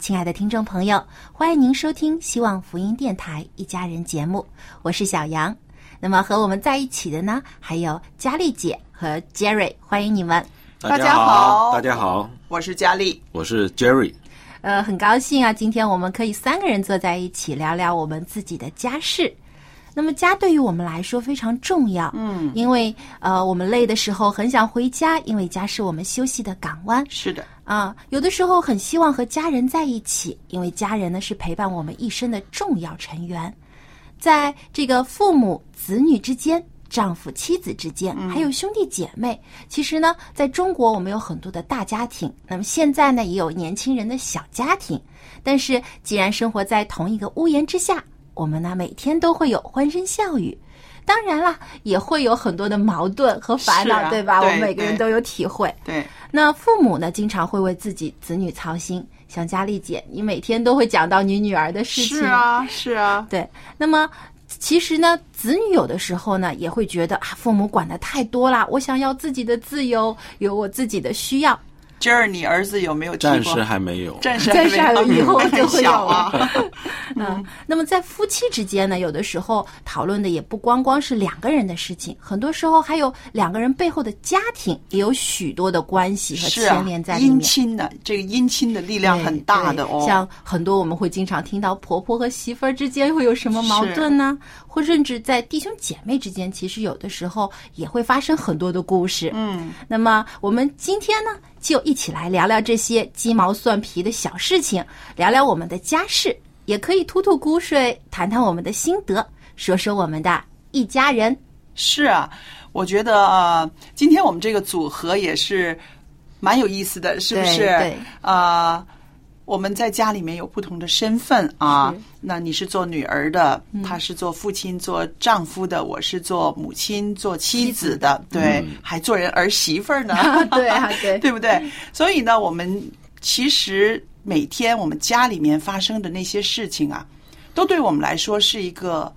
亲爱的听众朋友，欢迎您收听希望福音电台《一家人》节目，我是小杨。那么和我们在一起的呢，还有佳丽姐和 Jerry，欢迎你们。大家好大家好，我是佳丽。我是 Jerry。呃，很高兴啊，今天我们可以三个人坐在一起聊聊我们自己的家事。那么家对于我们来说非常重要，嗯，因为呃我们累的时候很想回家，因为家是我们休息的港湾。是的，啊，有的时候很希望和家人在一起，因为家人呢是陪伴我们一生的重要成员，在这个父母子女之间。丈夫、妻子之间，还有兄弟姐妹。其实呢，在中国我们有很多的大家庭，那么现在呢，也有年轻人的小家庭。但是，既然生活在同一个屋檐之下，我们呢每天都会有欢声笑语。当然啦，也会有很多的矛盾和烦恼，啊对吧？对我们每个人都有体会。对，那父母呢，经常会为自己子女操心。像佳丽姐，你每天都会讲到你女儿的事情。是啊，是啊，对，那么其实呢，子女有的时候呢也会觉得啊，父母管的太多啦，我想要自己的自由，有我自己的需要。今儿你儿子有没有？暂时还没有。暂时还没有以后就会有小啊。嗯，那么在夫妻之间呢，有的时候讨论的也不光光是两个人的事情，很多时候还有两个人背后的家庭，也有许多的关系和牵连在，里面。姻亲的这个姻亲的力量很大的哦。像很多我们会经常听到婆婆和媳妇儿之间会有什么矛盾呢？或甚至在弟兄姐妹之间，其实有的时候也会发生很多的故事。嗯，那么我们今天呢，就一起来聊聊这些鸡毛蒜皮的小事情，聊聊我们的家事，也可以吐吐苦水，谈谈我们的心得，说说我们的一家人。是啊，我觉得呃，今天我们这个组合也是蛮有意思的，是不是？对对啊、我们在家里面有不同的身份啊。那你是做女儿的，他是做父亲、做丈夫的，我是做母亲、做妻子的，对，还做人儿媳妇儿呢。对啊，对 对不对？所以呢，我们其实每天我们家里面发生的那些事情啊，都对我们来说是一个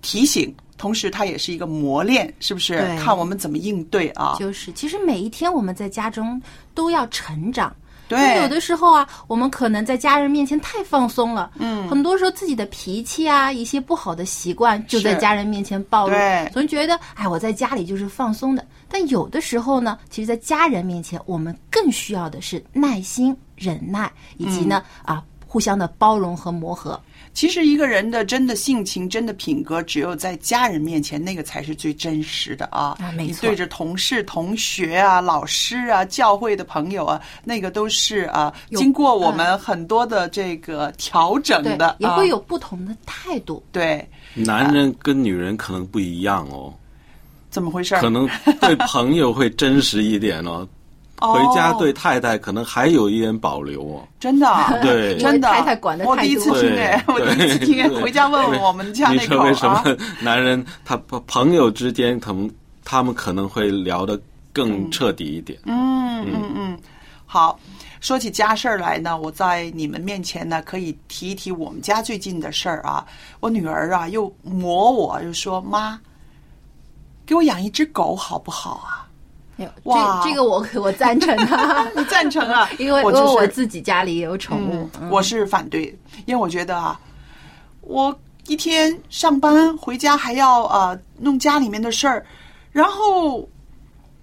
提醒，同时它也是一个磨练，是不是？看我们怎么应对啊。就是，其实每一天我们在家中都要成长。对。有的时候啊，我们可能在家人面前太放松了，嗯，很多时候自己的脾气啊，一些不好的习惯就在家人面前暴露，对。总觉得哎，我在家里就是放松的。但有的时候呢，其实，在家人面前，我们更需要的是耐心、忍耐，以及呢、嗯。啊，互相的包容和磨合。其实一个人的真的性情、真的品格，只有在家人面前，那个才是最真实的啊！啊没错你对着同事、同学啊、老师啊、教会的朋友啊，那个都是啊，经过我们很多的这个调整对的，，也会啊有不同的态度。对，男人跟女人可能不一样哦，怎么回事儿？可能对朋友会真实一点哦，哦回家对太太可能还有一点保留哦。真的啊，对 真的，太太管的太我第一次听哎，我第一次听哎，回家问问我们家你那口说为什啊么。男人他朋友之间，他们他们可能会聊的更彻底一点？嗯嗯嗯，好，说起家事儿来呢，我在你们面前呢，可以提一提我们家最近的事儿啊。我女儿啊，又磨我，又说妈，给我养一只狗好不好啊？哎呦哇这这个我我赞成的，你赞成啊？因为我就是因为我自己家里也有宠物，嗯我是反对，因为我觉得啊，我一天上班回家还要呃弄家里面的事儿，然后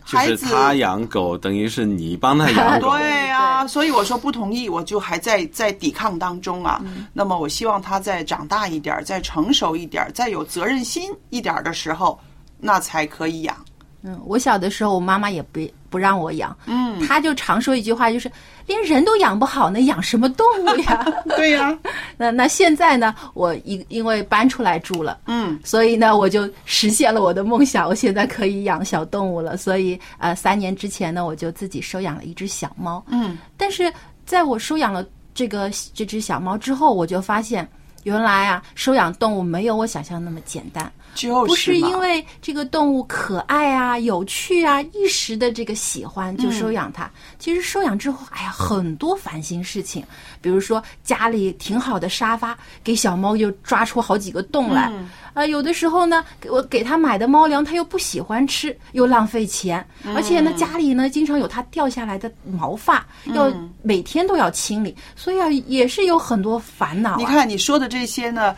就是孩子他养狗，等于是你帮他养狗。对呀、所以我说不同意，我就还在在抵抗当中啊。嗯那么我希望他再长大一点，再成熟一点，再有责任心一点的时候，那才可以养。嗯，我小的时候，我妈妈也不不让我养，嗯，她就常说一句话，就是连人都养不好呢，养什么动物呀？对呀、那那现在呢，我因因为搬出来住了，嗯，所以呢，我就实现了我的梦想，我现在可以养小动物了。所以呃，三年之前呢，我就自己收养了一只小猫，嗯，但是在我收养了这个这只小猫之后，我就发现。原来啊，收养动物没有我想象那么简单，就是不是因为这个动物可爱啊、有趣啊，一时的这个喜欢就收养它。其实收养之后，哎呀，很多烦心事情，比如说家里挺好的沙发，给小猫就抓出好几个洞来。啊、有的时候呢，给我给它买的猫粮，它又不喜欢吃，又浪费钱，而且呢，家里呢经常有它掉下来的毛发，要每天都要清理，所以啊，也是有很多烦恼、啊。你看你说的这些呢，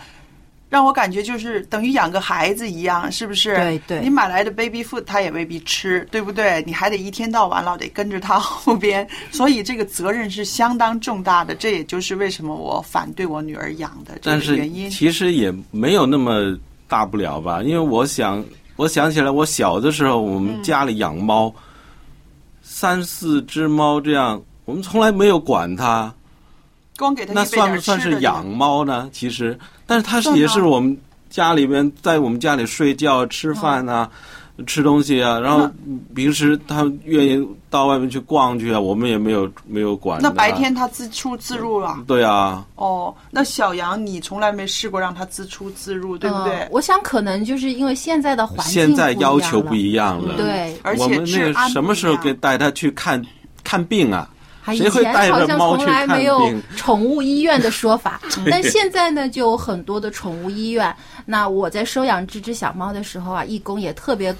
让我感觉就是等于养个孩子一样，是不是？对对你买来的 baby food 他也未必吃，对不对？你还得一天到晚老得跟着他后边，所以这个责任是相当重大的。这也就是为什么我反对我女儿养的这但是个原因。其实也没有那么大不了吧，因为我想，我想起来，我小的时候我们家里养猫，三四只猫这样，我们从来没有管它，光给它那算不算是养猫呢？其实，但是它是算啊也是我们家里边，在我们家里睡觉、吃饭啊。吃东西啊，然后平时他愿意到外面去逛去啊，我们也没有没有管它。那白天他自出自入了。对啊，哦，那小杨，你从来没试过让他自出自入，对不对？呃我想可能就是因为现在的环境现在要求不一样了。对，而且我们那个什么时候给带他去看看病啊？还以谁会带前好像从来没有？宠物医院的说法，但现在呢，就有很多的宠物医院。那我在收养这只小猫的时候啊，义工也特别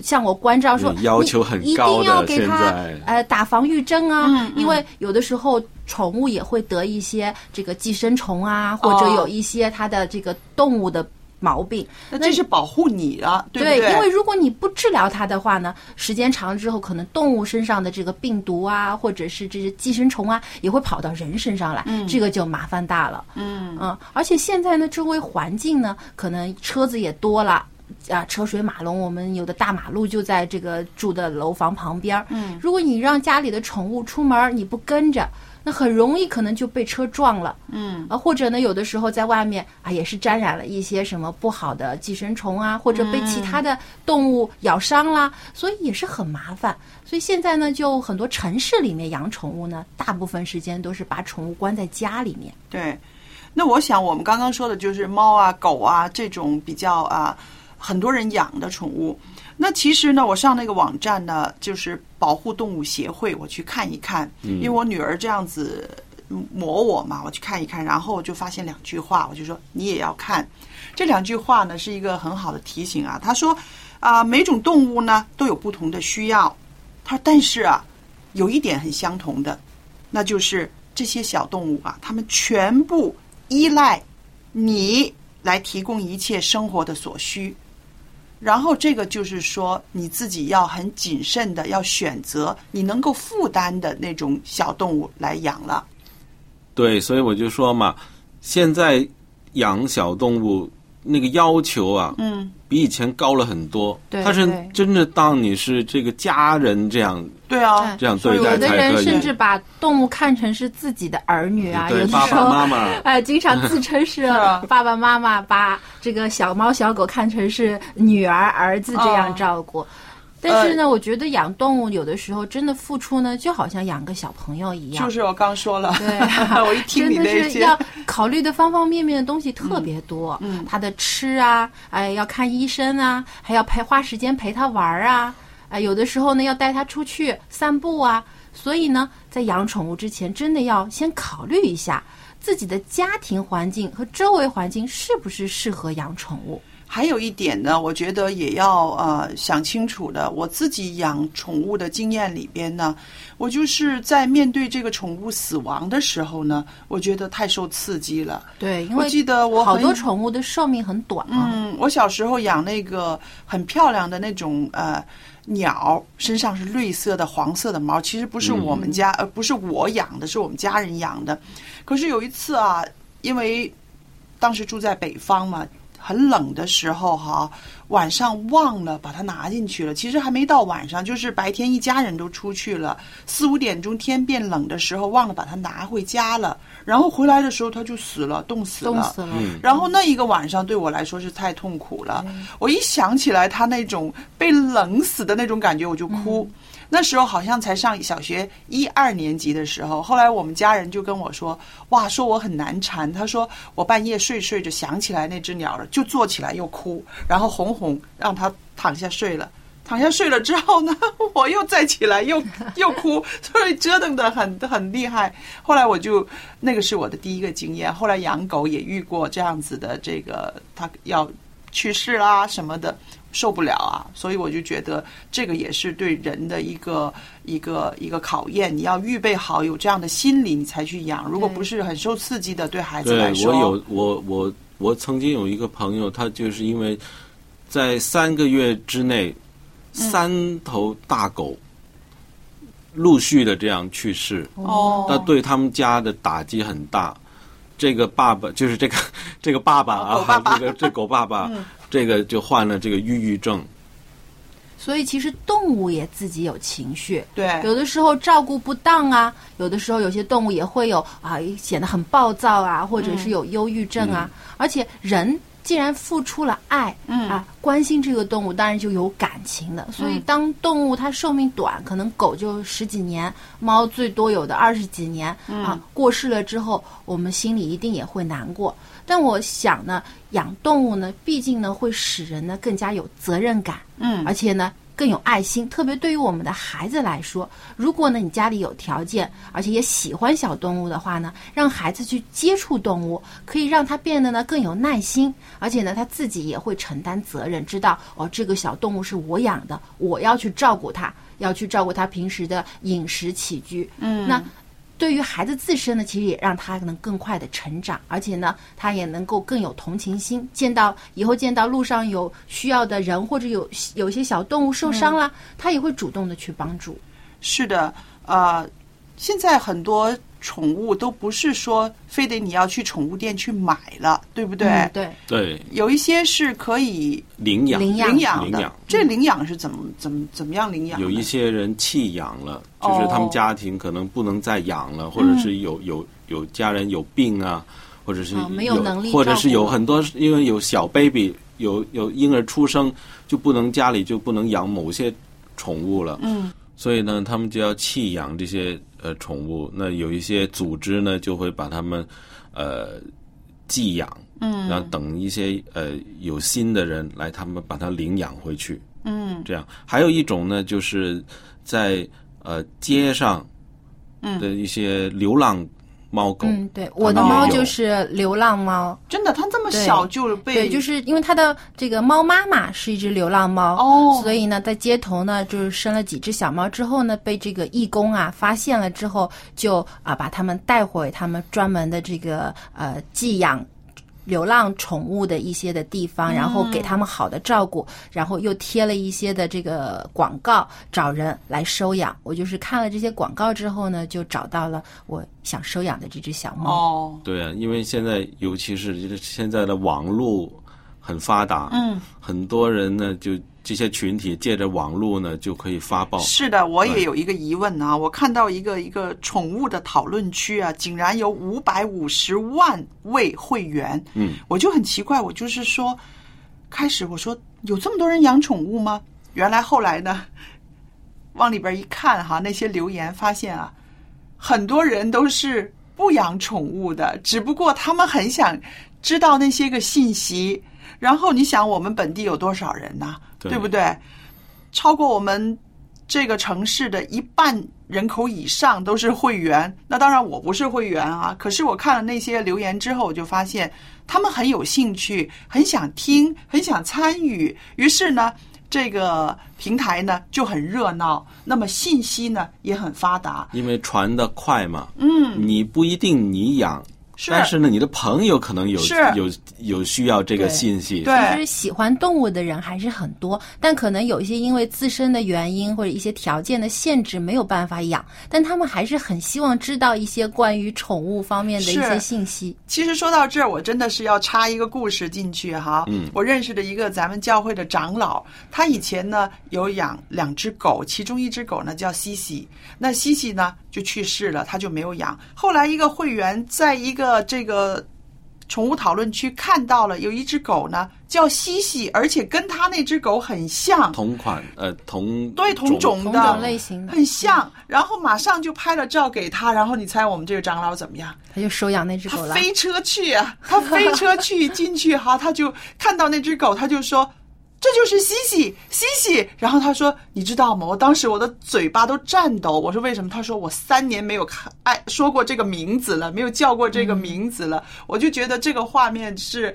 向我关照说，嗯要求很高的一定要给它现在呃打防御针啊，嗯因为有的时候宠物也会得一些这个寄生虫啊，或者哦有一些它的这个动物的毛病。那这是保护你了，对不对，对？因为如果你不治疗它的话呢，时间长了之后，可能动物身上的这个病毒啊，或者是这些寄生虫啊，也会跑到人身上来，这个就麻烦大了。嗯嗯，而且现在呢，周围环境呢，可能车子也多了。啊，车水马龙，我们有的大马路就在这个住的楼房旁边儿。嗯，如果你让家里的宠物出门儿，你不跟着，那很容易可能就被车撞了。嗯啊，或者呢，有的时候在外面啊，也是沾染了一些什么不好的寄生虫啊，或者被其他的动物咬伤啦，所以也是很麻烦。所以现在呢，就很多城市里面养宠物呢，大部分时间都是把宠物关在家里面。对。那我想，我们刚刚说的就是猫啊、狗啊这种比较啊很多人养的宠物。那其实呢，我上那个网站呢，就是保护动物协会，我去看一看，因为我女儿这样子磨我嘛，我去看一看，然后就发现两句话，我就说你也要看。这两句话呢是一个很好的提醒啊。他说啊、每种动物呢都有不同的需要，他说但是啊，有一点很相同的，那就是这些小动物啊，它们全部依赖你来提供一切生活的所需。然后这个就是说，你自己要很谨慎的，要选择你能够负担的那种小动物来养了。对，所以我就说嘛，现在养小动物那个要求啊，嗯，比以前高了很多。对他是真的当你是这个家人这样对啊，这样对待有的。人甚至把动物看成是自己的儿女啊，有的时候爸妈妈 哎，经常自称是 啊爸爸妈妈，把这个小猫小狗看成是女儿儿子这样照顾。但是呢，我觉得养动物有的时候真的付出呢，就好像养个小朋友一样。就是我刚说了，对 我一听真的你那些，是要考虑的方方面面的东西特别多。嗯嗯他的吃啊，哎，要看医生啊，还要陪花时间陪它玩儿啊。啊、有的时候呢要带它出去散步啊。所以呢，在养宠物之前，真的要先考虑一下自己的家庭环境和周围环境是不是适合养宠物。还有一点呢，我觉得也要呃想清楚的。我自己养宠物的经验里边呢，我就是在面对这个宠物死亡的时候呢，我觉得太受刺激了。对，因为我记得我很好多宠物的寿命很短啊。嗯，我小时候养那个很漂亮的那种呃鸟，身上是绿色的、黄色的毛，其实不是我们家，呃，不是我养的，是我们家人养的。可是有一次啊，因为当时住在北方嘛。很冷的时候，哈，晚上忘了把它拿进去了。其实还没到晚上，就是白天一家人都出去了，四五点钟天变冷的时候，忘了把它拿回家了。然后回来的时候，它就死了，冻死了。冻死了。然后那一个晚上对我来说是太痛苦了。我一想起来它那种被冷死的那种感觉，我就哭。那时候好像才上小学一二年级的时候，后来我们家人就跟我说：“哇，说我很难缠。”他说我半夜睡睡着想起来那只鸟了，就坐起来又哭，然后哄哄让它躺下睡了。躺下睡了之后呢，我又再起来又又哭，所以折腾的很很厉害。后来我就那个是我的第一个经验。后来养狗也遇过这样子的，这个它要去世啦什么的。受不了啊！所以我就觉得这个也是对人的一个一个一个考验。你要预备好有这样的心理，你才去养。如果不是很受刺激的，对孩子来说，我有我我我曾经有一个朋友，他就是因为在三个月之内，三头大狗陆续的这样去世，哦，那对他们家的打击很大。这个爸爸就是这个这个爸爸啊，这个这狗爸爸。这个就患了这个抑郁症，所以其实动物也自己有情绪，对，有的时候照顾不当啊，有的时候有些动物也会有啊，显得很暴躁啊，或者是有忧郁症啊，而且人。既然付出了爱，嗯。啊，关心这个动物，当然就有感情的。所以，当动物它寿命短，可能狗就十几年，猫最多有的二十几年啊，过世了之后，我们心里一定也会难过。但我想呢，养动物呢，毕竟呢，会使人呢更加有责任感，嗯，而且呢。更有爱心，特别对于我们的孩子来说，如果呢你家里有条件，而且也喜欢小动物的话呢，让孩子去接触动物，可以让他变得呢更有耐心，而且呢他自己也会承担责任，知道哦这个小动物是我养的，我要去照顾它，要去照顾它平时的饮食起居。嗯，那。对于孩子自身呢，其实也让他能更快的成长，而且呢，他也能够更有同情心。见到以后见到路上有需要的人，或者有有一些小动物受伤了，他也会主动的去帮助。是的，呃，现在很多。宠物都不是说非得你要去宠物店去买了，对不对？对对，有一些是可以领养领养领养。这领养是怎么怎么怎么样领养？有一些人弃养了，就是他们家庭可能不能再养了，或者是有有有家人有病啊，或者是没有能力，或者是有很多因为有小 baby 有有婴儿出生就不能家里就不能养某些宠物了。嗯，所以呢，他们就要弃养这些。呃，宠物那有一些组织呢，就会把它们呃寄养，嗯，然后等一些呃有心的人来，他们把它领养回去，嗯，这样。还有一种呢，就是在呃街上的一些流浪。猫狗，嗯，对，我的猫就是流浪猫，真的，它这么小就被对，就是因为它的这个猫妈妈是一只流浪猫哦，所以呢，在街头呢，就是生了几只小猫之后呢，被这个义工啊发现了之后，就啊把它们带回他们专门的这个呃寄养。流浪宠物的一些的地方，然后给他们好的照顾，然后又贴了一些的这个广告，找人来收养。我就是看了这些广告之后呢，就找到了我想收养的这只小猫。哦，对啊，因为现在尤其是现在的网络很发达，嗯，很多人呢就。这些群体借着网络呢，就可以发报。是的，我也有一个疑问啊，我看到一个一个宠物的讨论区啊，竟然有五百五十万位会员。嗯，我就很奇怪，我就是说，开始我说有这么多人养宠物吗？原来后来呢，往里边一看哈，那些留言发现啊，很多人都是不养宠物的，只不过他们很想知道那些个信息。然后你想，我们本地有多少人呢？对不对？超过我们这个城市的一半人口以上都是会员。那当然我不是会员啊，可是我看了那些留言之后，我就发现他们很有兴趣，很想听，很想参与。于是呢，这个平台呢就很热闹，那么信息呢也很发达。因为传的快嘛，嗯，你不一定你养，是。但是呢，你的朋友可能有有有需要这个信息，其对。实喜欢动物的人还是很多，但可能有一些因为自身的原因或者一些条件的限制没有办法养，但他们还是很希望知道一些关于宠物方面的一些信息。其实说到这儿，我真的是要插一个故事进去哈。嗯。我认识的一个咱们教会的长老，他以前呢有养两只狗，其中一只狗呢叫西西，那西西呢就去世了，他就没有养。后来一个会员在一个这个宠物讨论区看到了有一只狗呢叫西西，而且跟他那只狗很像，同款呃同对同种同的种类型的，很像，然后马上就拍了照给他，然后你猜我们这个长老怎么样？他就收养那只狗了。飞车去啊，他飞车去进去哈，他就看到那只狗，他就说。这就是西西，西西。然后他说：“你知道吗？我当时我的嘴巴都颤抖。我说为什么？他说我三年没有看哎说过这个名字了，没有叫过这个名字了。我就觉得这个画面是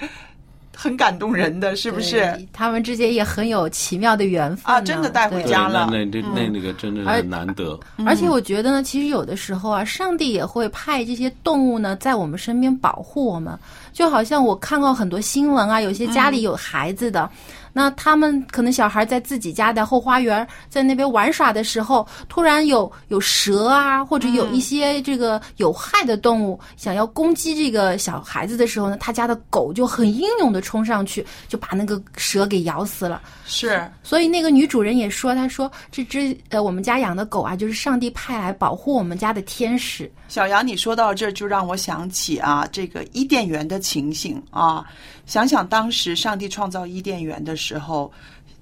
很感动人的，是不是？他们之间也很有奇妙的缘分啊真的带回家了那那那那个真的是难得，而且我觉得呢，其实有的时候啊，上帝也会派这些动物呢，在我们身边保护我们。就好像我看过很多新闻啊，有些家里有孩子的，那他们可能小孩在自己家的后花园，在那边玩耍的时候，突然有有蛇啊，或者有一些这个有害的动物想要攻击这个小孩子的时候呢，他家的狗就很英勇的冲上去，就把那个蛇给咬死了。是所以那个女主人也说，她说这只呃我们家养的狗啊，就是上帝派来保护我们家的天使。小杨，你说到这就让我想起啊，这个伊甸园的情形啊。想想当时上帝创造伊甸园的时候，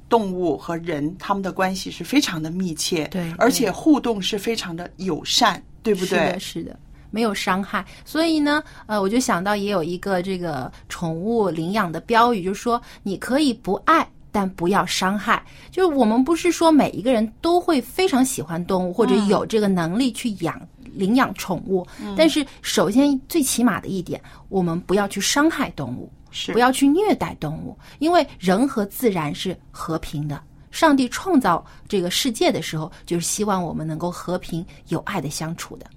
动物和人他们的关系是非常的密切，对而且互动是非常的友善，对不对是的，？是的。没有伤害，所以呢，呃，我就想到也有一个这个宠物领养的标语，就是说你可以不爱，但不要伤害。就是我们不是说每一个人都会非常喜欢动物，或者有这个能力去养领养宠物，但是首先最起码的一点，我们不要去伤害动物。是不要去虐待动物，因为人和自然是和平的。上帝创造这个世界的时候，就是希望我们能够和平有爱的相处的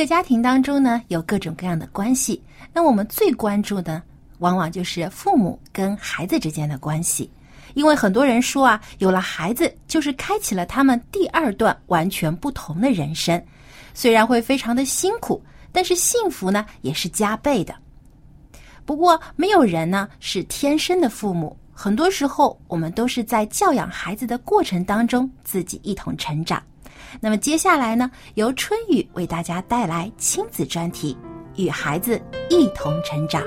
个家庭当中呢，有各种各样的关系。那我们最关注的，往往就是父母跟孩子之间的关系，因为很多人说啊，有了孩子就是开启了他们第二段完全不同的人生。虽然会非常的辛苦，但是幸福呢也是加倍的。不过，没有人呢是天生的父母，很多时候我们都是在教养孩子的过程当中自己一同成长。那么接下来呢，由春雨为大家带来亲子专题，与孩子一同成长。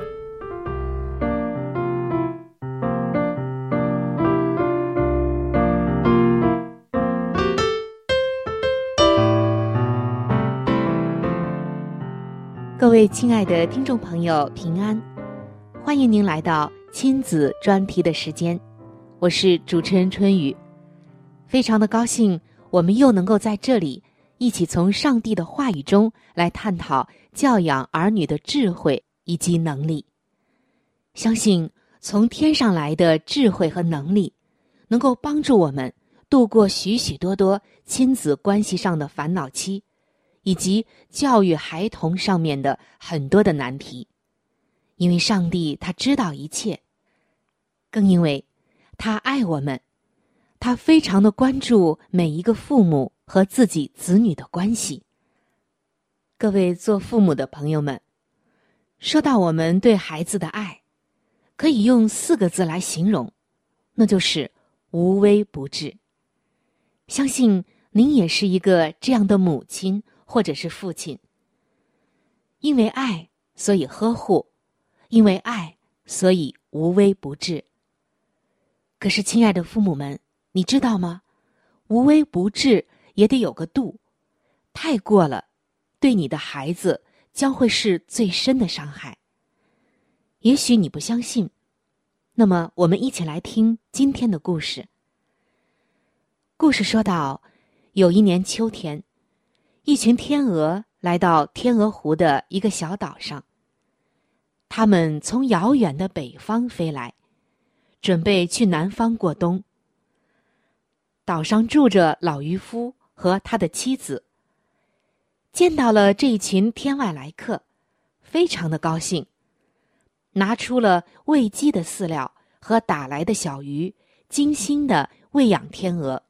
各位亲爱的听众朋友，平安！欢迎您来到亲子专题的时间，我是主持人春雨，非常的高兴。我们又能够在这里一起从上帝的话语中来探讨教养儿女的智慧以及能力。相信从天上来的智慧和能力，能够帮助我们度过许许多多亲子关系上的烦恼期，以及教育孩童上面的很多的难题。因为上帝他知道一切，更因为他爱我们。他非常的关注每一个父母和自己子女的关系。各位做父母的朋友们，说到我们对孩子的爱，可以用四个字来形容，那就是无微不至。相信您也是一个这样的母亲或者是父亲。因为爱，所以呵护；因为爱，所以无微不至。可是，亲爱的父母们。你知道吗？无微不至也得有个度，太过了，对你的孩子将会是最深的伤害。也许你不相信，那么我们一起来听今天的故事。故事说到，有一年秋天，一群天鹅来到天鹅湖的一个小岛上。他们从遥远的北方飞来，准备去南方过冬。岛上住着老渔夫和他的妻子。见到了这一群天外来客，非常的高兴，拿出了喂鸡的饲料和打来的小鱼，精心的喂养天鹅。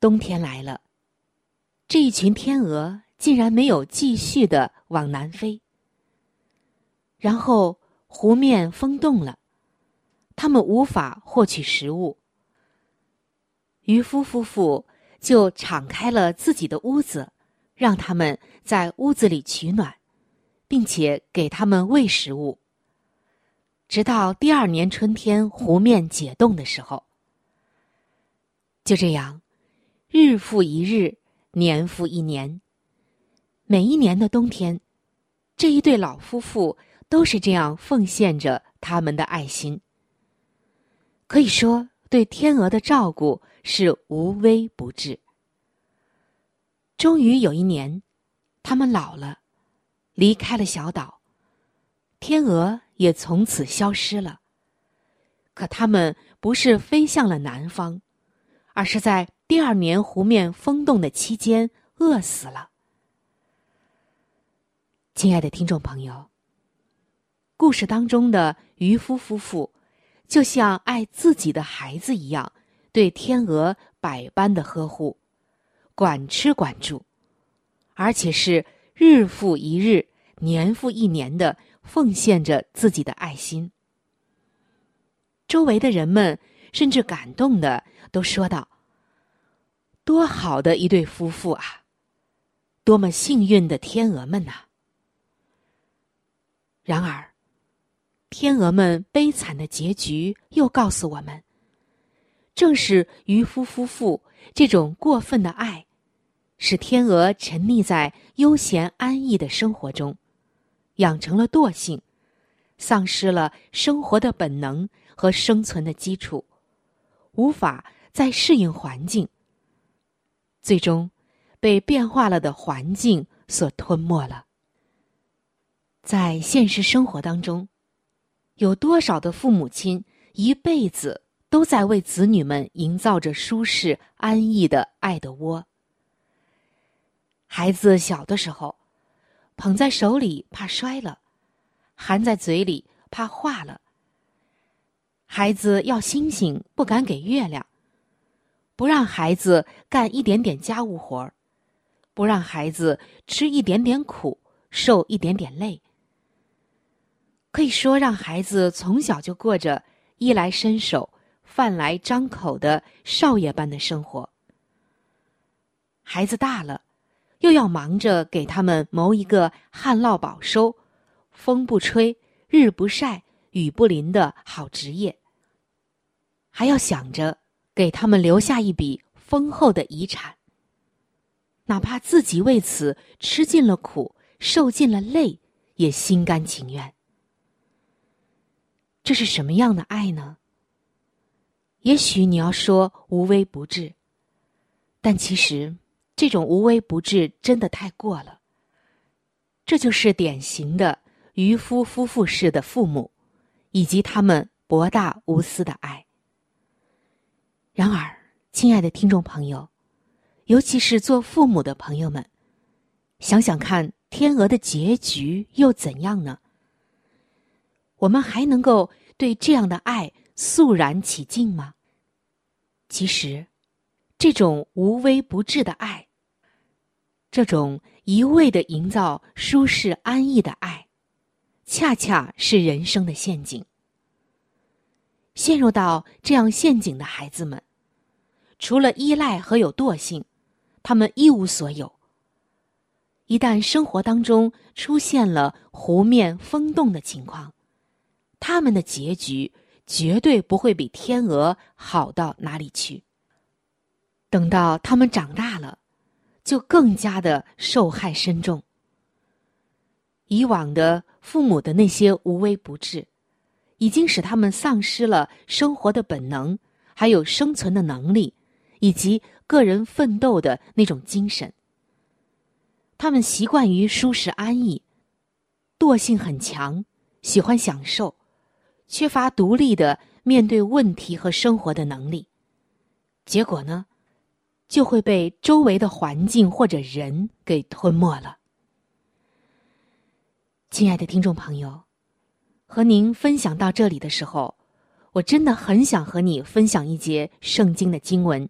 冬天来了，这一群天鹅竟然没有继续的往南飞。然后湖面封冻了，他们无法获取食物。渔夫夫妇就敞开了自己的屋子，让他们在屋子里取暖，并且给他们喂食物。直到第二年春天湖面解冻的时候，就这样，日复一日，年复一年。每一年的冬天，这一对老夫妇都是这样奉献着他们的爱心。可以说，对天鹅的照顾。是无微不至。终于有一年，他们老了，离开了小岛，天鹅也从此消失了。可他们不是飞向了南方，而是在第二年湖面封冻的期间饿死了。亲爱的听众朋友，故事当中的渔夫夫妇，就像爱自己的孩子一样。对天鹅百般的呵护，管吃管住，而且是日复一日、年复一年的奉献着自己的爱心。周围的人们甚至感动的都说道：“多好的一对夫妇啊！多么幸运的天鹅们呐！”然而，天鹅们悲惨的结局又告诉我们。正是渔夫夫妇这种过分的爱，使天鹅沉溺在悠闲安逸的生活中，养成了惰性，丧失了生活的本能和生存的基础，无法再适应环境，最终被变化了的环境所吞没了。在现实生活当中，有多少的父母亲一辈子？都在为子女们营造着舒适安逸的爱的窝。孩子小的时候，捧在手里怕摔了，含在嘴里怕化了。孩子要星星，不敢给月亮；不让孩子干一点点家务活儿，不让孩子吃一点点苦，受一点点累。可以说，让孩子从小就过着衣来伸手、饭来张口的少爷般的生活。孩子大了，又要忙着给他们谋一个旱涝保收、风不吹、日不晒、雨不淋的好职业，还要想着给他们留下一笔丰厚的遗产。哪怕自己为此吃尽了苦、受尽了累，也心甘情愿。这是什么样的爱呢？也许你要说无微不至，但其实这种无微不至真的太过了。这就是典型的渔夫夫妇式的父母，以及他们博大无私的爱。然而，亲爱的听众朋友，尤其是做父母的朋友们，想想看，天鹅的结局又怎样呢？我们还能够对这样的爱肃然起敬吗？其实，这种无微不至的爱，这种一味的营造舒适安逸的爱，恰恰是人生的陷阱。陷入到这样陷阱的孩子们，除了依赖和有惰性，他们一无所有。一旦生活当中出现了湖面风动的情况，他们的结局绝对不会比天鹅好到哪里去。等到他们长大了，就更加的受害深重。以往的父母的那些无微不至，已经使他们丧失了生活的本能，还有生存的能力，以及个人奋斗的那种精神。他们习惯于舒适安逸，惰性很强，喜欢享受。缺乏独立的面对问题和生活的能力，结果呢，就会被周围的环境或者人给吞没了。亲爱的听众朋友，和您分享到这里的时候，我真的很想和你分享一节圣经的经文，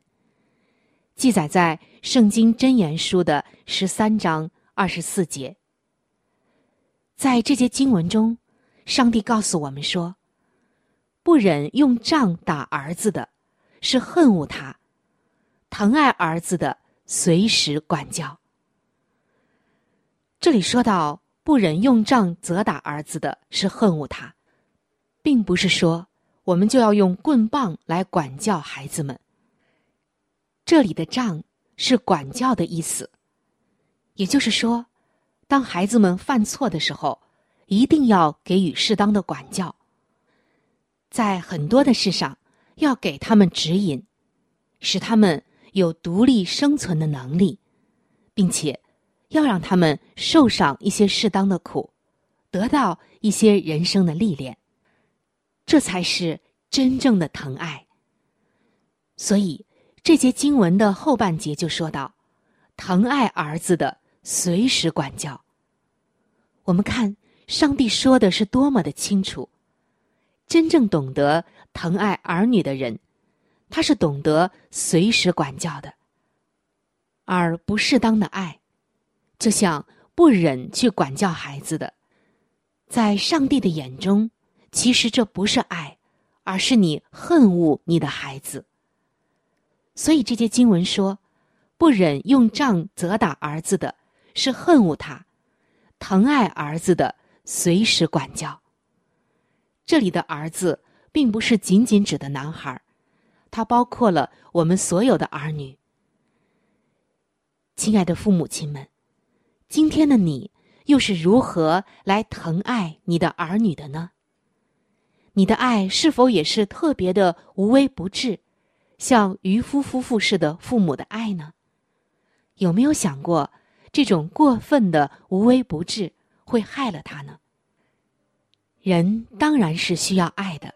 记载在《圣经真言书》的十三章二十四节。在这节经文中，上帝告诉我们说。不忍用杖打儿子的，是恨恶他；疼爱儿子的，随时管教。这里说到不忍用杖责打儿子的，是恨恶他，并不是说我们就要用棍棒来管教孩子们。这里的杖是管教的意思，也就是说，当孩子们犯错的时候，一定要给予适当的管教。在很多的事上，要给他们指引，使他们有独立生存的能力，并且要让他们受上一些适当的苦，得到一些人生的历练，这才是真正的疼爱。所以这节经文的后半节就说到：“疼爱儿子的，随时管教。”我们看上帝说的是多么的清楚。真正懂得疼爱儿女的人，他是懂得随时管教的。而不适当的爱，就像不忍去管教孩子的，在上帝的眼中，其实这不是爱，而是你恨恶你的孩子。所以这节经文说，不忍用杖责打儿子的，是恨恶他；疼爱儿子的，随时管教。这里的儿子，并不是仅仅指的男孩，它包括了我们所有的儿女。亲爱的父母亲们，今天的你又是如何来疼爱你的儿女的呢？你的爱是否也是特别的无微不至，像渔夫夫妇似的父母的爱呢？有没有想过，这种过分的无微不至会害了他呢？人当然是需要爱的，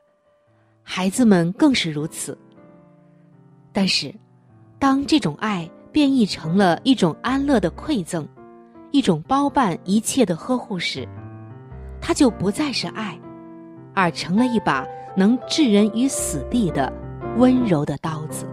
孩子们更是如此。但是，当这种爱变异成了一种安乐的馈赠，一种包办一切的呵护时，它就不再是爱，而成了一把能置人于死地的温柔的刀子。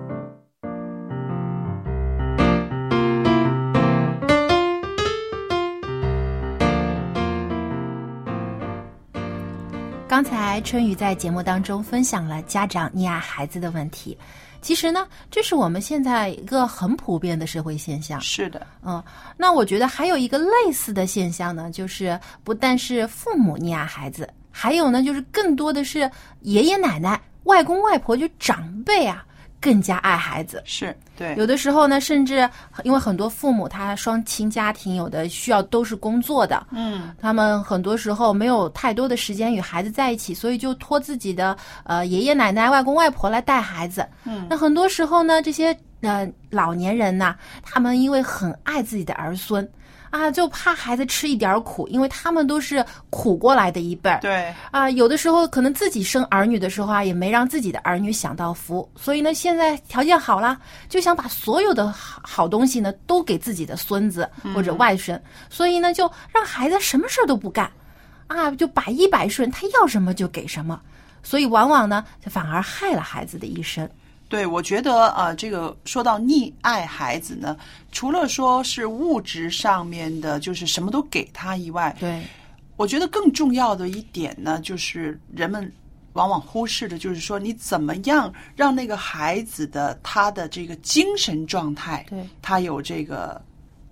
刚才春雨在节目当中分享了家长溺爱孩子的问题，其实呢，这是我们现在一个很普遍的社会现象。是的，嗯，那我觉得还有一个类似的现象呢，就是不但是父母溺爱孩子，还有呢，就是更多的是爷爷奶奶、外公外婆，就长辈啊，更加爱孩子。是对，有的时候呢，甚至因为很多父母他双亲家庭，有的需要都是工作的，嗯，他们很多时候没有太多的时间与孩子在一起，所以就托自己的呃爷爷奶奶、外公外婆来带孩子。嗯，那很多时候呢，这些呃老年人呐，他们因为很爱自己的儿孙。啊，就怕孩子吃一点苦，因为他们都是苦过来的一辈儿。对啊，有的时候可能自己生儿女的时候啊，也没让自己的儿女享到福，所以呢，现在条件好了，就想把所有的好好东西呢都给自己的孙子或者外甥，所以呢，就让孩子什么事儿都不干，啊，就百依百顺，他要什么就给什么，所以往往呢，就反而害了孩子的一生。对，我觉得呃，这个说到溺爱孩子呢，除了说是物质上面的，就是什么都给他以外，对，我觉得更重要的一点呢，就是人们往往忽视的，就是说你怎么样让那个孩子的他的这个精神状态，对，他有这个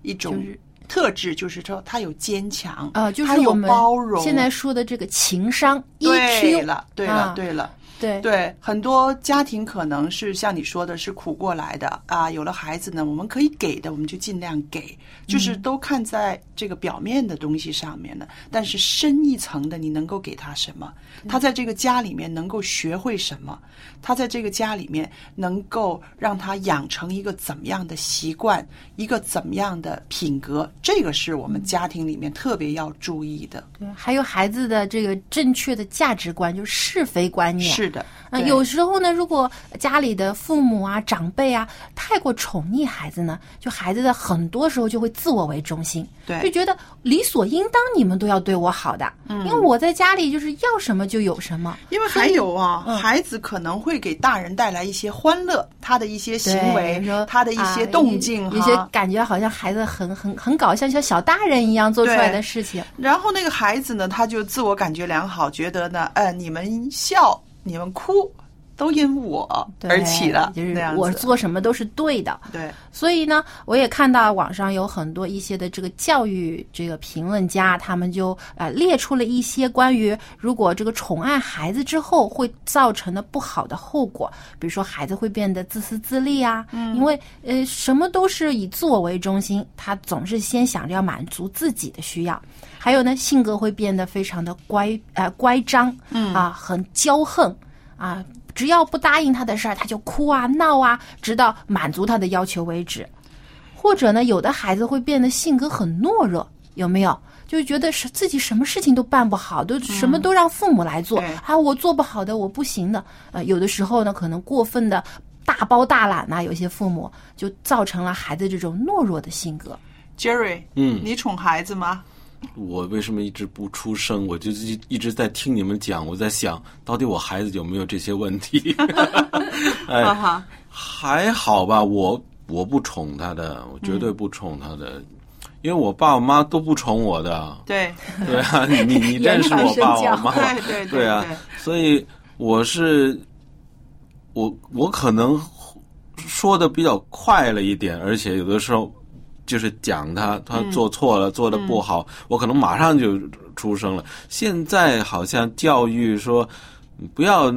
一种就是特质，就是说他有坚强，呃，就是我们包容。现在说的这个情商对 EQ 了，对了，啊对了。对对，很多家庭可能是像你说的，是苦过来的啊。有了孩子呢，我们可以给的，我们就尽量给，就是都看在这个表面的东西上面的。但是深一层的，你能够给他什么？他在这个家里面能够学会什么？他在这个家里面能够让他养成一个怎么样的习惯，一个怎么样的品格？这个是我们家庭里面特别要注意的。对，还有孩子的这个正确的价值观，就是是非观念。是的，嗯、有时候呢，如果家里的父母啊、长辈啊太过宠溺孩子呢，就孩子的很多时候就会自我为中心，对就觉得理所应当你们都要对我好的，嗯因为我在家里就是要什么就有什么。因为还有啊，嗯孩子可能会给大人带来一些欢乐，他的一些行为，他的一些啊动静有有些。感觉好像孩子很很很搞笑，像小大人一样做出来的事情。然后那个孩子呢，他就自我感觉良好，觉得呢，呃，你们笑，你们哭，都因我而起的，就是我做什么都是对的。对，所以呢，我也看到网上有很多一些的这个教育这个评论家，他们就呃列出了一些关于如果这个宠爱孩子之后会造成的不好的后果，比如说孩子会变得自私自利啊，嗯因为呃什么都是以自我为中心，他总是先想着要满足自己的需要。还有呢，性格会变得非常的乖呃乖张，嗯啊，很骄横啊，只要不答应他的事儿，他就哭啊闹啊，直到满足他的要求为止。或者呢，有的孩子会变得性格很懦弱，有没有？就觉得是自己什么事情都办不好，都什么都让父母来做、对啊，我做不好的，我不行的。呃，有的时候呢，可能过分的大包大揽呐、有些父母就造成了孩子这种懦弱的性格。Jerry，嗯你宠孩子吗？我为什么一直不出声？我就一一直在听你们讲，我在想到底我孩子有没有这些问题？哎，哈哈，还好吧，我我不宠他的，我绝对不宠他的，因为我爸我妈都不宠我的。对，对啊，你你 你认识我爸我妈对对啊，所以我是我我可能说的比较快了一点，而且有的时候就是讲他他做错了，做的不好，我可能马上就出声了。现在好像教育说不要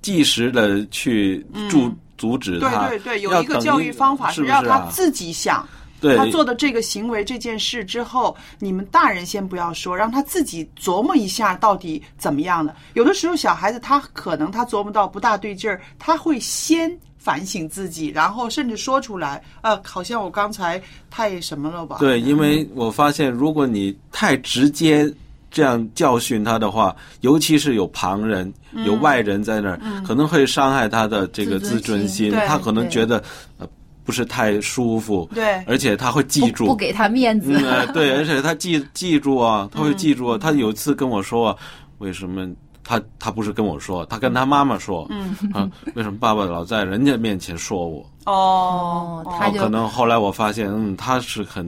即时的去阻、阻止他，对对对，有一个教育方法是让他？自己想。对他做的这个行为、这件事之后，你们大人先不要说，让他自己琢磨一下到底怎么样的。有的时候小孩子他可能他琢磨到不大对劲儿，他会先反省自己，然后甚至说出来，呃，好像我刚才太什么了吧？对，因为我发现，如果你太直接这样教训他的话，尤其是有旁人、嗯有外人在那儿，可能会伤害他的这个自尊心。尊心他可能觉得，呃，不是太舒服，对而且他会记住，不给他面子。嗯，呃对，而且他记记住啊，他会记住啊。他有一次跟我说啊，为什么他他不是跟我说，他跟他妈妈说，嗯。啊，为什么爸爸老在人家面前说我？哦哦他就可能后来我发现，嗯，他是很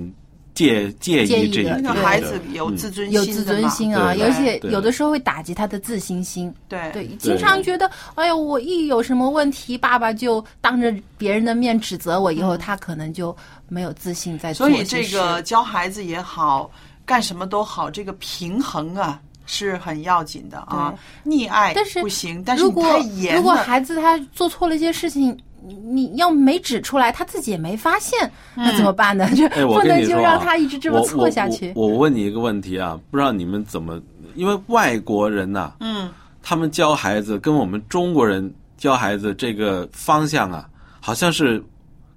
介介介意意这一点的。个孩子有嗯自尊心有自尊心啊，对而且有的时候会打击他的自信心。对。对，经常觉得，哎呀，我一有什么问题，爸爸就当着别人的面指责我，以后他可能就没有自信在做所以这个教孩子也好，干什么都好，这个平衡啊是很要紧的啊。溺爱但是不行，但是如果如果，孩子他做错了一些事情，你你要没指出来，他自己也没发现，那怎么办呢？就哎，不能就让他一直这么错下去。我我我问你一个问题啊，不知道你们怎么，因为外国人呐、嗯，他们教孩子跟我们中国人教孩子这个方向啊，好像是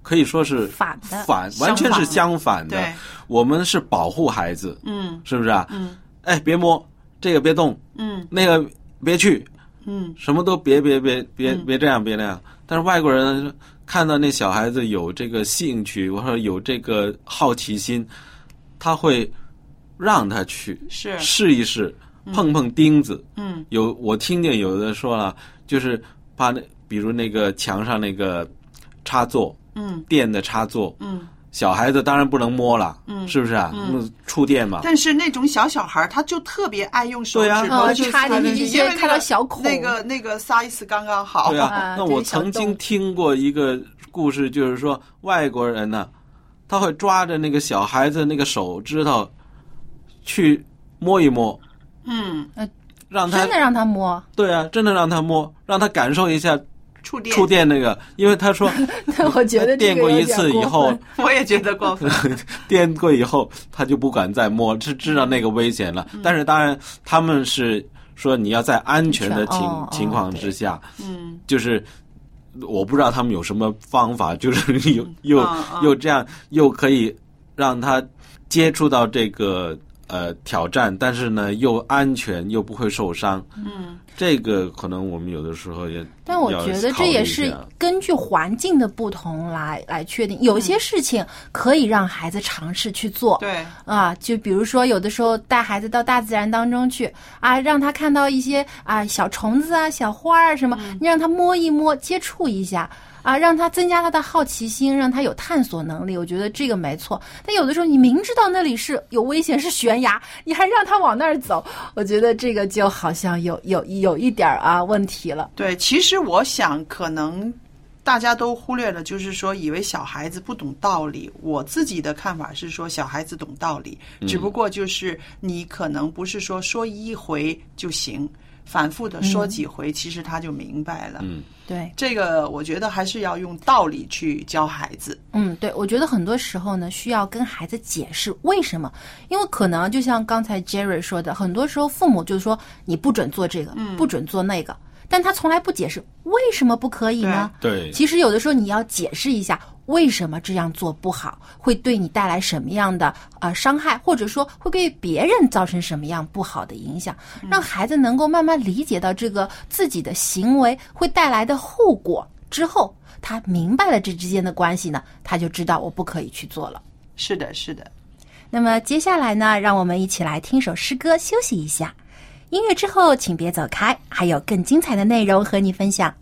可以说是反的反，完全是相反的。对，我们是保护孩子，嗯是不是啊？嗯，哎，别摸这个，别动，嗯。那个别去，嗯。什么都别别别别嗯。别这样别那样。但是外国人看到那小孩子有这个兴趣或者有这个好奇心，他会让他去是。试一试，碰碰钉子。嗯。有我听见有的说了，就是把那比如那个墙上那个插座嗯。电的插座，嗯。小孩子当然不能摸了，嗯。是不是啊？嗯。触电嘛。但是那种小小孩儿，他就特别爱用手指头去哦插进去因为那个看到小孔。那个那个 size 刚刚好。对啊 啊，那我曾经听过一个故事，就是说外国人呢，他会抓着那个小孩子那个手指头去摸一摸，嗯，让他真的让他摸，对啊，真的让他摸，让他感受一下触电，触电那个，因为他说 我觉得电过一次以后，我也觉得过分。电过以后他就不敢再摸，是知道那个危险了。但是当然他们是说你要在安全的情情况之下，嗯。就是我不知道他们有什么方法，就是又又、又这样又可以让他接触到这个呃挑战，但是呢又安全又不会受伤。嗯，这个可能我们有的时候也，但我觉得这也是根据环境的不同来来确定，有些事情可以让孩子尝试去做。对，啊，就比如说，有的时候带孩子到大自然当中去啊，让他看到一些啊小虫子啊、小花啊什么，你让他摸一摸、接触一下啊，让他增加他的好奇心，让他有探索能力。我觉得这个没错。但有的时候，你明知道那里是有危险、是悬崖，你还让他往那儿走，我觉得这个就好像有有有一点儿啊问题了。对，其实我想可能大家都忽略了，就是说以为小孩子不懂道理。我自己的看法是说，小孩子懂道理，只不过就是你可能不是说说一回就行，反复的说几回，其实他就明白了。嗯，对，这个我觉得还是要用道理去教孩子。嗯，对，我觉得很多时候呢，需要跟孩子解释为什么，因为可能就像刚才 Jerry 说的，很多时候父母就是说你不准做这个，不准做那个，但他从来不解释为什么不可以呢？对。其实有的时候你要解释一下为什么这样做不好，会对你带来什么样的呃伤害，或者说会给别人造成什么样不好的影响，让孩子能够慢慢理解到这个自己的行为会带来的后果之后，他明白了这之间的关系呢，他就知道我不可以去做了。是的，是的。那么接下来呢，让我们一起来听首诗歌休息一下。音乐之后，请别走开，还有更精彩的内容和你分享。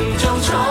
心中充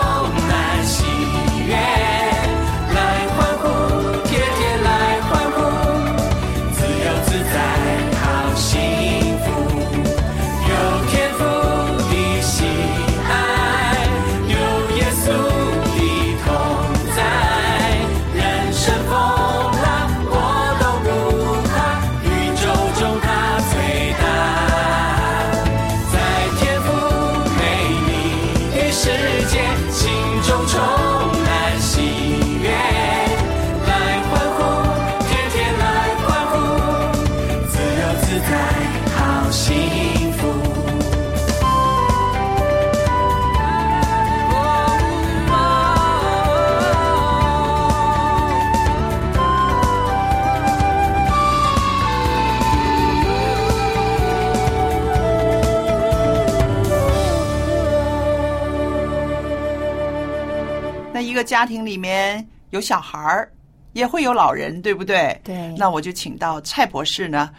家庭里面有小孩儿，也会有老人，对不对？对那我就请到蔡博士呢，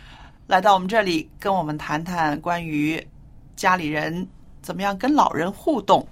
来到我们这里，跟我们谈谈关于家里人怎么样跟老人互动。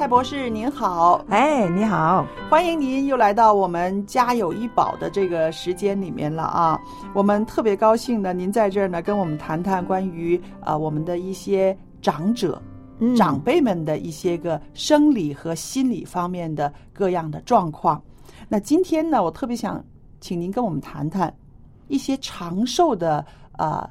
蔡博士您好，哎，你好，欢迎您又来到我们家有医保的这个时间里面了啊！我们特别高兴呢，您在这儿呢跟我们谈谈关于啊、呃我们的一些长者、嗯长辈们的一些个生理和心理方面的各样的状况。那今天呢，我特别想请您跟我们谈谈一些长寿的啊、呃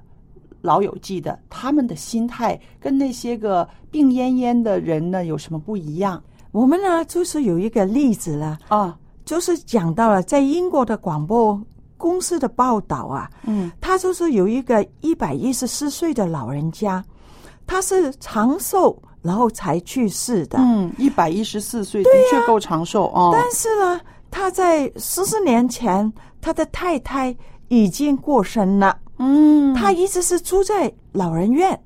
老友记的他们的心态跟那些个病恹恹的人呢有什么不一样我们呢就是有一个例子了，啊？就是讲到了在英国的广播公司的报道啊，嗯他就是有一个一百一十四岁的老人家，他是长寿然后才去世的，嗯，一百一十四岁的确够长寿哦。但是呢，他在十四年前，他的太太已经过身了。嗯，他一直是住在老人院，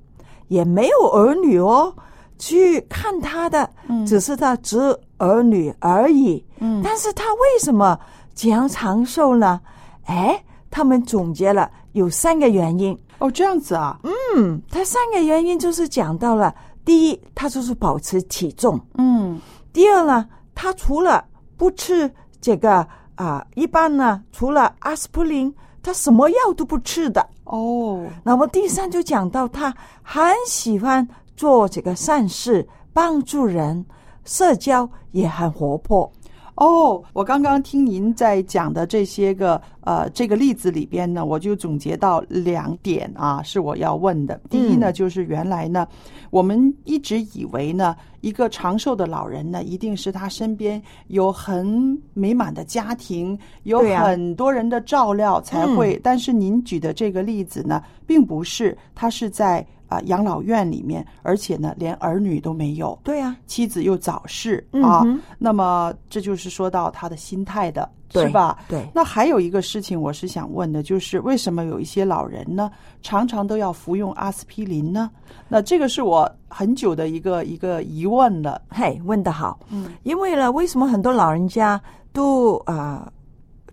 也没有儿女哦，去看他的，只是他侄儿女而已。嗯但是他为什么这样长寿呢？哎，他们总结了有三个原因。哦，这样子啊，嗯，他三个原因就是讲到了，第一，他就是保持体重；嗯第二呢，他除了不吃这个啊、一般呢，除了阿司匹林，他什么药都不吃的。哦，那么第三就讲到他很喜欢做这个善事，帮助人，社交也很活泼。哦，我刚刚听您在讲的这些个呃这个例子里边呢，我就总结到两点啊，是我要问的。第一呢，嗯就是原来呢，我们一直以为呢，一个长寿的老人呢，一定是他身边有很美满的家庭，有很多人的照料才会。但是您举的这个例子呢，并不是，他是在。啊养老院里面，而且呢连儿女都没有，对呀、妻子又早逝啊，那么这就是说到他的心态的，对是吧？对那还有一个事情，我是想问的，就是为什么有一些老人呢，常常都要服用阿司匹林呢？那这个是我很久的一个一个疑问了。嘿，问得好。嗯，因为呢，为什么很多老人家都啊、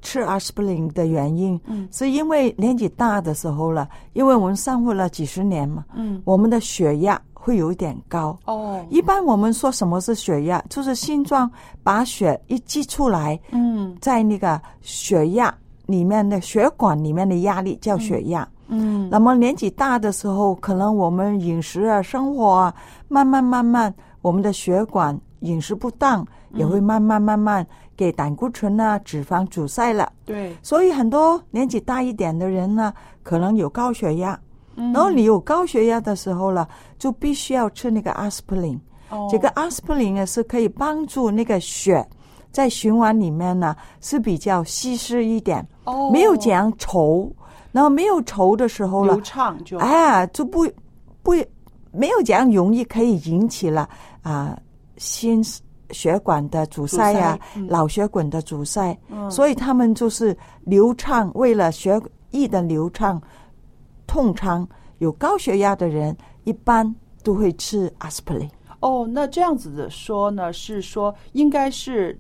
吃阿司匹林的原因，嗯。是因为年纪大的时候了，因为我们生活了几十年嘛，嗯，我们的血压会有一点高。哦，一般我们说什么是血压，就是心脏把血一挤出来，嗯。在那个血压里面的血管里面的压力叫血压。嗯。那么年纪大的时候，可能我们饮食啊、生活啊，慢慢慢慢，我们的血管饮食不当，也会慢慢慢慢给胆固醇啊、脂肪阻塞了。对，所以很多年纪大一点的人呢，可能有高血压。嗯然后你有高血压的时候了，就必须要吃那个阿司匹林。哦这个阿司匹林呢是可以帮助那个血在循环里面呢是比较稀释一点，哦没有这样稠。然后没有稠的时候了流，畅就哎，就不不没有这样容易可以引起了啊、心血管的阻塞呀、脑血管的阻塞，嗯。所以他们就是流畅，为了血液的流畅，通常有高血压的人一般都会吃阿司匹林。哦，那这样子的说呢，是说应该是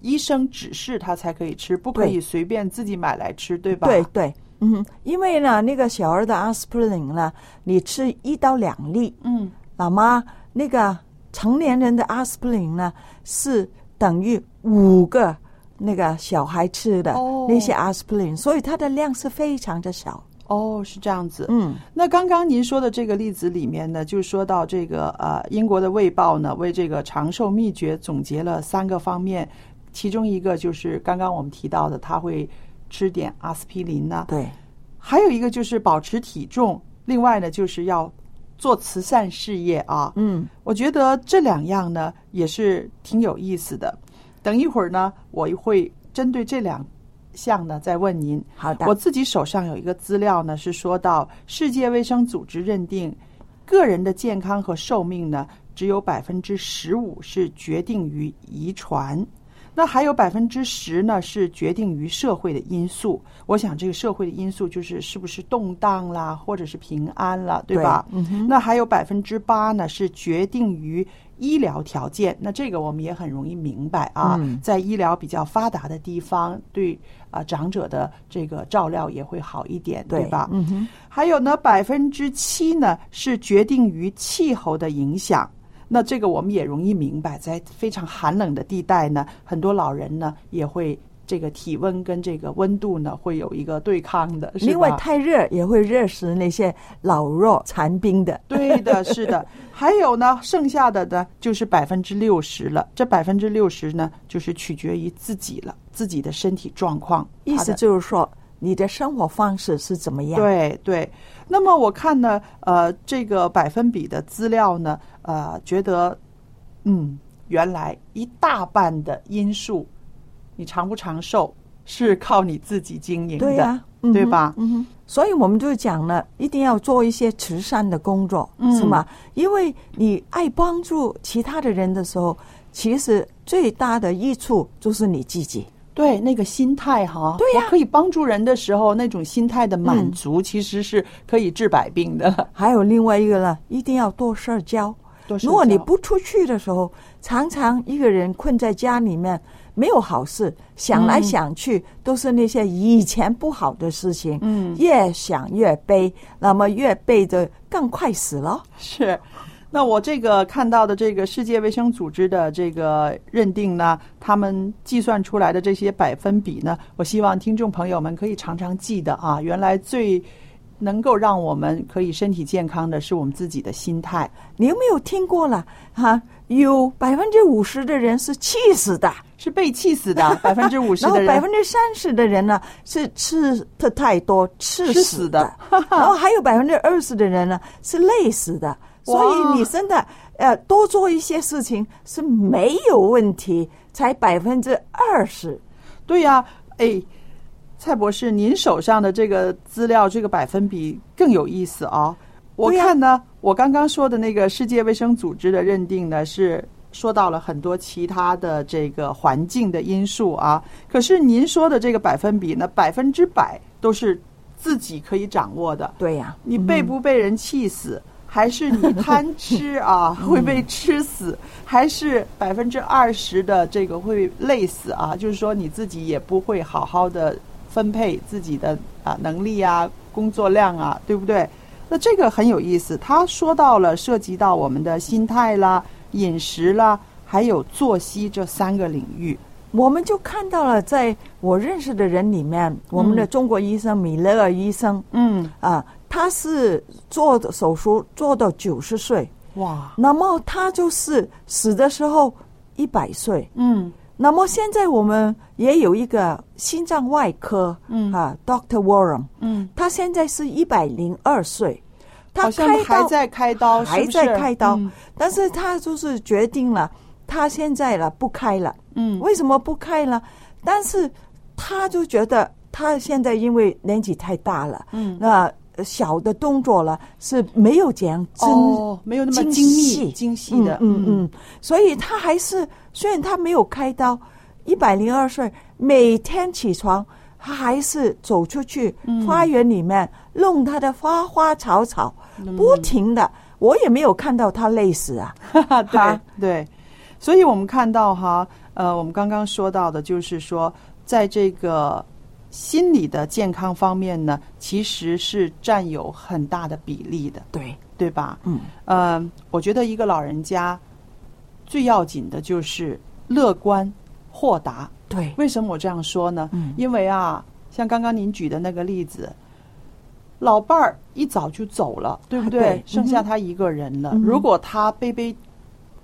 医生指示他才可以吃，不可以随便自己买来吃，对吧？对对，嗯，因为呢，那个小儿的阿司匹林呢，你吃一到两粒，嗯，老妈，那个成年人的阿司匹林呢，是等于五个那个小孩吃的、哦那些阿司匹林，所以它的量是非常的少。哦，是这样子。嗯，那刚刚您说的这个例子里面呢，就说到这个呃，英国的《卫报》呢为这个长寿秘诀总结了三个方面，其中一个就是刚刚我们提到的，他会吃点阿司匹林呢，对，还有一个就是保持体重，另外呢就是要做慈善事业啊。嗯，我觉得这两样呢也是挺有意思的。等一会儿呢，我会针对这两项呢再问您。好的，我自己手上有一个资料呢，是说到世界卫生组织认定，个人的健康和寿命呢，只有百分之十五是决定于遗传。那还有百分之十呢，是决定于社会的因素。我想这个社会的因素就是是不是动荡啦，或者是平安了，对吧？对嗯哼那还有百分之八呢，是决定于医疗条件。那这个我们也很容易明白啊，嗯在医疗比较发达的地方，对啊、长者的这个照料也会好一点，对吧？嗯哼，还有呢，百分之七呢是决定于气候的影响。那这个我们也容易明白，在非常寒冷的地带呢，很多老人呢也会这个体温跟这个温度呢会有一个对抗的？另外太热也会热死那些老弱残兵的。对的，是的。还有呢，剩下的呢就是百分之六十了。这百分之六十呢，就是取决于自己了，自己的身体状况。意思就是说，你的生活方式是怎么样？，对对。那么我看呢，呃，这个百分比的资料呢，呃，觉得，嗯，原来一大半的因素，你长不长寿是靠你自己经营的，对呀、嗯对吧？嗯哼，所以我们就讲了，一定要做一些慈善的工作，嗯是吗？因为你爱帮助其他的人的时候，其实最大的益处就是你自己。对，那个心态哈，对呀我可以帮助人的时候，那种心态的满足，其实是可以治百病的。还有另外一个呢，一定要多社交。如果你不出去的时候，常常一个人困在家里面，没有好事，想来想去、都是那些以前不好的事情，嗯。越想越悲，那么越悲的更快死了。是，那我这个看到的这个世界卫生组织的这个认定呢，他们计算出来的这些百分比呢，我希望听众朋友们可以常常记得啊，原来最能够让我们可以身体健康的是我们自己的心态。你有没有听过了？哈、有百分之五十的人是气死的，是被气死的，百分之五十然后的人百分之三十的人呢是吃的太多吃吃死死的 然后还有百分之二十的人呢是累死的。所以你真的呃多做一些事情是没有问题，才百分之二十。对呀、哎，蔡博士，您手上的这个资料，这个百分比更有意思啊。我看呢，我刚刚说的那个世界卫生组织的认定呢，是说到了很多其他的这个环境的因素啊。可是您说的这个百分比呢，百分之百都是自己可以掌握的。对呀、你被不被人气死，还是你贪 吃啊会被吃死，还是百分之二十的这个会累死啊？就是说你自己也不会好好的分配自己的啊能力啊、工作量啊，对不对？那这个很有意思，他说到了涉及到我们的心态啦、饮食啦，还有作息这三个领域。我们就看到了，在我认识的人里面，我们的中国医生米勒尔医生嗯，啊，他是做的手术做到九十岁，哇，那么他就是死的时候一百岁。嗯那么现在我们也有一个心脏外科，嗯。啊，Doctor Warren，嗯，他现在是一百零二岁，他开刀还在开刀，还在开刀，嗯。但是他就是决定了，他现在了不开了。嗯。为什么不开了？但是他就觉得他现在因为年纪太大了，嗯。那呃小的动作了是没有这样精、哦，没有那么精精、细精细的，嗯嗯嗯，所以他还是虽然他没有开刀，一百零二岁，每天起床他还是走出去、嗯。花园里面弄他的花花草草，不停的，我也没有看到他累死啊。对对，所以我们看到哈，呃，我们刚刚说到的，就是说，在这个心理的健康方面呢，其实是占有很大的比例的，对，对吧？嗯，呃，我觉得一个老人家最要紧的就是乐观豁达。对，为什么我这样说呢？嗯因为啊，像刚刚您举的那个例子，老伴儿一早就走了，对不对？对剩下他一个人了。嗯如果他悲悲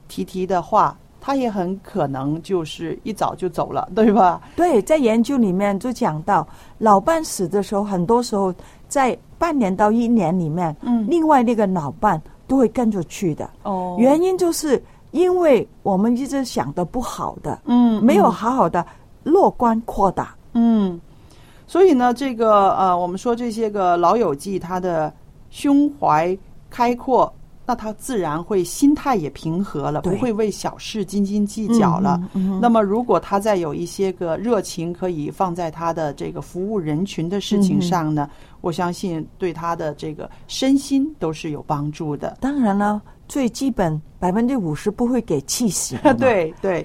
啼啼的话，他也很可能就是一早就走了，对吧？对，在研究里面就讲到，老伴死的时候，很多时候在半年到一年里面，嗯另外那个老伴都会跟着去的。哦原因就是因为我们一直想的不好的，嗯没有嗯好好的乐观扩大。嗯，所以呢，这个呃，我们说这些个老友记，他的胸怀开阔，那他自然会心态也平和了，不会为小事斤斤计较了。那么，如果他再有一些个热情可以放在他的这个服务人群的事情上呢，我相信对他的这个身心都是有帮助的。当然了，最基本百分之五十不会给气死。对对，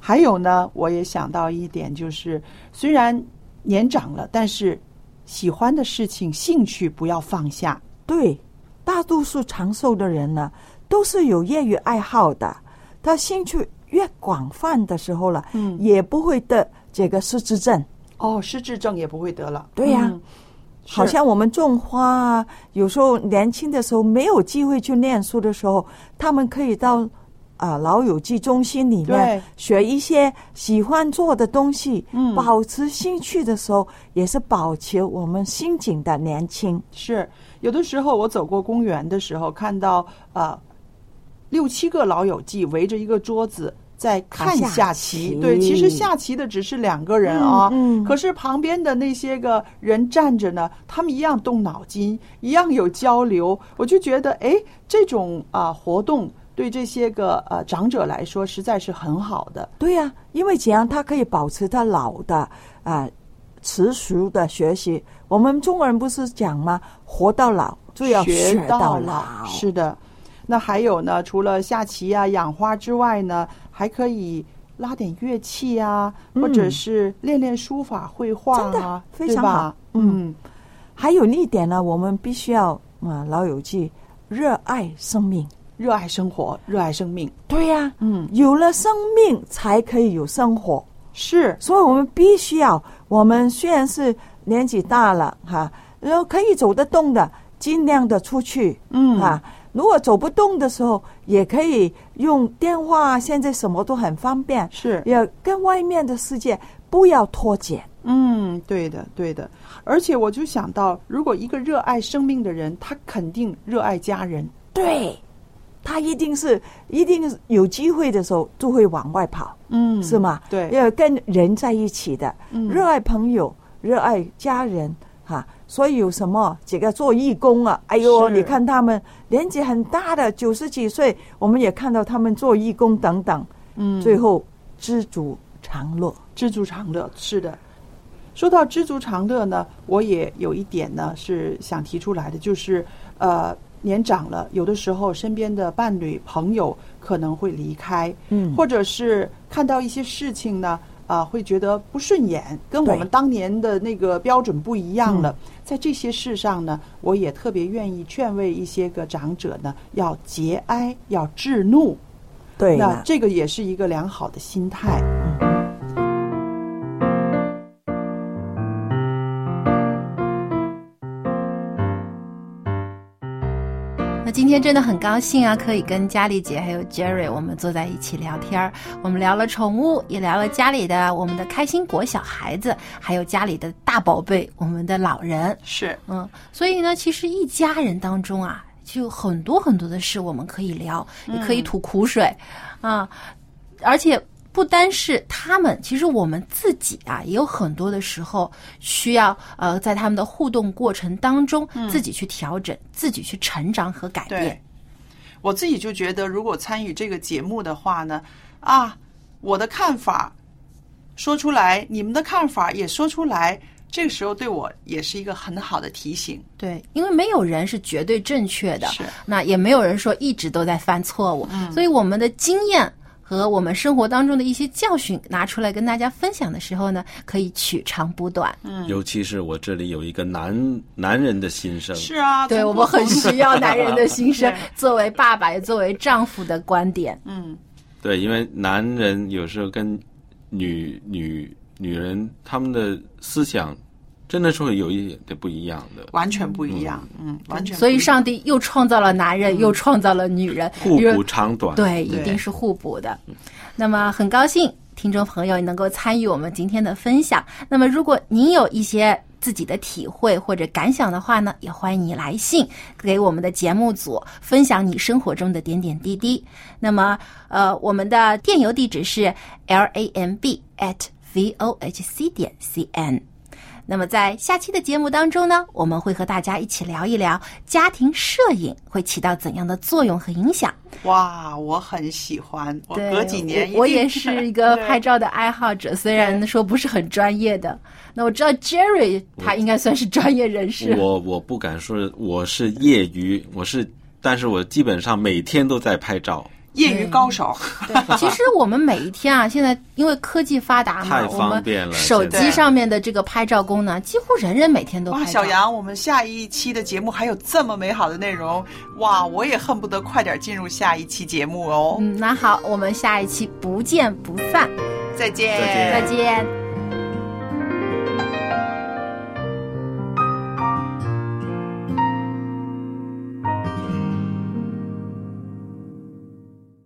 还有呢，我也想到一点，就是虽然年长了，但是喜欢的事情、兴趣不要放下。对，大多数长寿的人呢，都是有业余爱好的。他兴趣越广泛的时候了，嗯也不会得这个失智症。哦，失智症也不会得了。对呀嗯好像我们种花啊，有时候年轻的时候没有机会去念书的时候，他们可以到啊老友记中心里面学一些喜欢做的东西，嗯保持兴趣的时候，也是保持我们心境的年轻。是有的时候我走过公园的时候，看到呃六七个老友记围着一个桌子。在看啊下下棋，对，其实下棋的只是两个人啊，嗯嗯可是旁边的那些个人站着呢，他们一样动脑筋，一样有交流，我就觉得，哎，这种啊、活动对这些个呃长者来说实在是很好的。对呀、因为怎样他可以保持他老的啊、持续的学习。我们中国人不是讲吗？活到老就要学到到老，是的。那还有呢，除了下棋啊、养花之外呢，还可以拉点乐器啊，嗯。或者是练练书法、绘画真的啊，非常好。嗯，还有一点呢，我们必须要啊，老友记热爱生命。热爱生活，热爱生命。对呀、嗯，有了生命才可以有生活，是，所以我们必须要，我们虽然是年纪大了哈，然后可以走得动的，尽量的出去，嗯啊，如果走不动的时候，也可以用电话，现在什么都很方便，是要跟外面的世界不要脱节。嗯，对的，对的。而且我就想到，如果一个热爱生命的人，他肯定热爱家人。对，他一定是一定有机会的时候就会往外跑，嗯是吗？对要跟人在一起的，嗯热爱朋友，热爱家人，哈、所以有什么这个做义工啊？哎呦，你看他们年纪很大的，九十几岁，我们也看到他们做义工等等，嗯，最后知足常乐。知足常乐，是的。说到知足常乐呢，我也有一点呢是想提出来的，就是呃，年长了，有的时候身边的伴侣、朋友可能会离开，嗯或者是看到一些事情呢，啊、会觉得不顺眼，跟我们当年的那个标准不一样了。在这些事上呢，我也特别愿意劝慰一些个长者呢，要节哀，要制怒。对那，这个也是一个良好的心态。那今天真的很高兴啊，可以跟佳丽姐还有 Jerry 我们坐在一起聊天儿。我们聊了宠物，也聊了家里的我们的开心果小孩子，还有家里的大宝贝我们的老人。是，嗯，所以呢，其实一家人当中啊，就很多很多的事我们可以聊，也可以吐苦水，啊，而且不单是他们，其实我们自己啊，也有很多的时候需要呃，在他们的互动过程当中，自己去调整，自己去成长和改变。，我自己就觉得，如果参与这个节目的话呢，啊，我的看法说出来，你们的看法也说出来，这个时候对我也是一个很好的提醒。对，因为没有人是绝对正确的，是那也没有人说一直都在犯错误，所以我们的经验和我们生活当中的一些教训拿出来跟大家分享的时候呢，可以取长补短。嗯。尤其是我这里有一个男男人的心声，是啊，对我们很需要男人的心声，作为爸爸也作为丈夫的观点。嗯，对，因为男人有时候跟女女女人他们的思想真的是会有一点点不一样的，完全不一样，嗯，完全不一样。所以上帝又创造了男人，又创造了女人，互补长短。对一定是互补的。那么很高兴听众朋友能够参与我们今天的分享。那么如果您有一些自己的体会或者感想的话呢，也欢迎你来信给我们的节目组分享你生活中的点点滴滴。那么呃，我们的电邮地址是 l a m b at v o h c 点 c n。那么在下期的节目当中呢，我们会和大家一起聊一聊家庭摄影会起到怎样的作用和影响。哇，我很喜欢，我对，隔几年我我也是一个拍照的爱好者，虽然说不是很专业的。那我知道 Jerry 他应该算是专业人士。我我不敢说我是业余，我是，但是我基本上每天都在拍照，业余高手。对，其实我们每一天啊，现在因为科技发达嘛太，我们方便了手机上面的这个拍照功能，几乎人人每天都哇，拍照。小杨，我们下一期的节目还有这么美好的内容，哇，我也恨不得快点进入下一期节目哦。嗯，那好，我们下一期不见不散，再见，再见再见。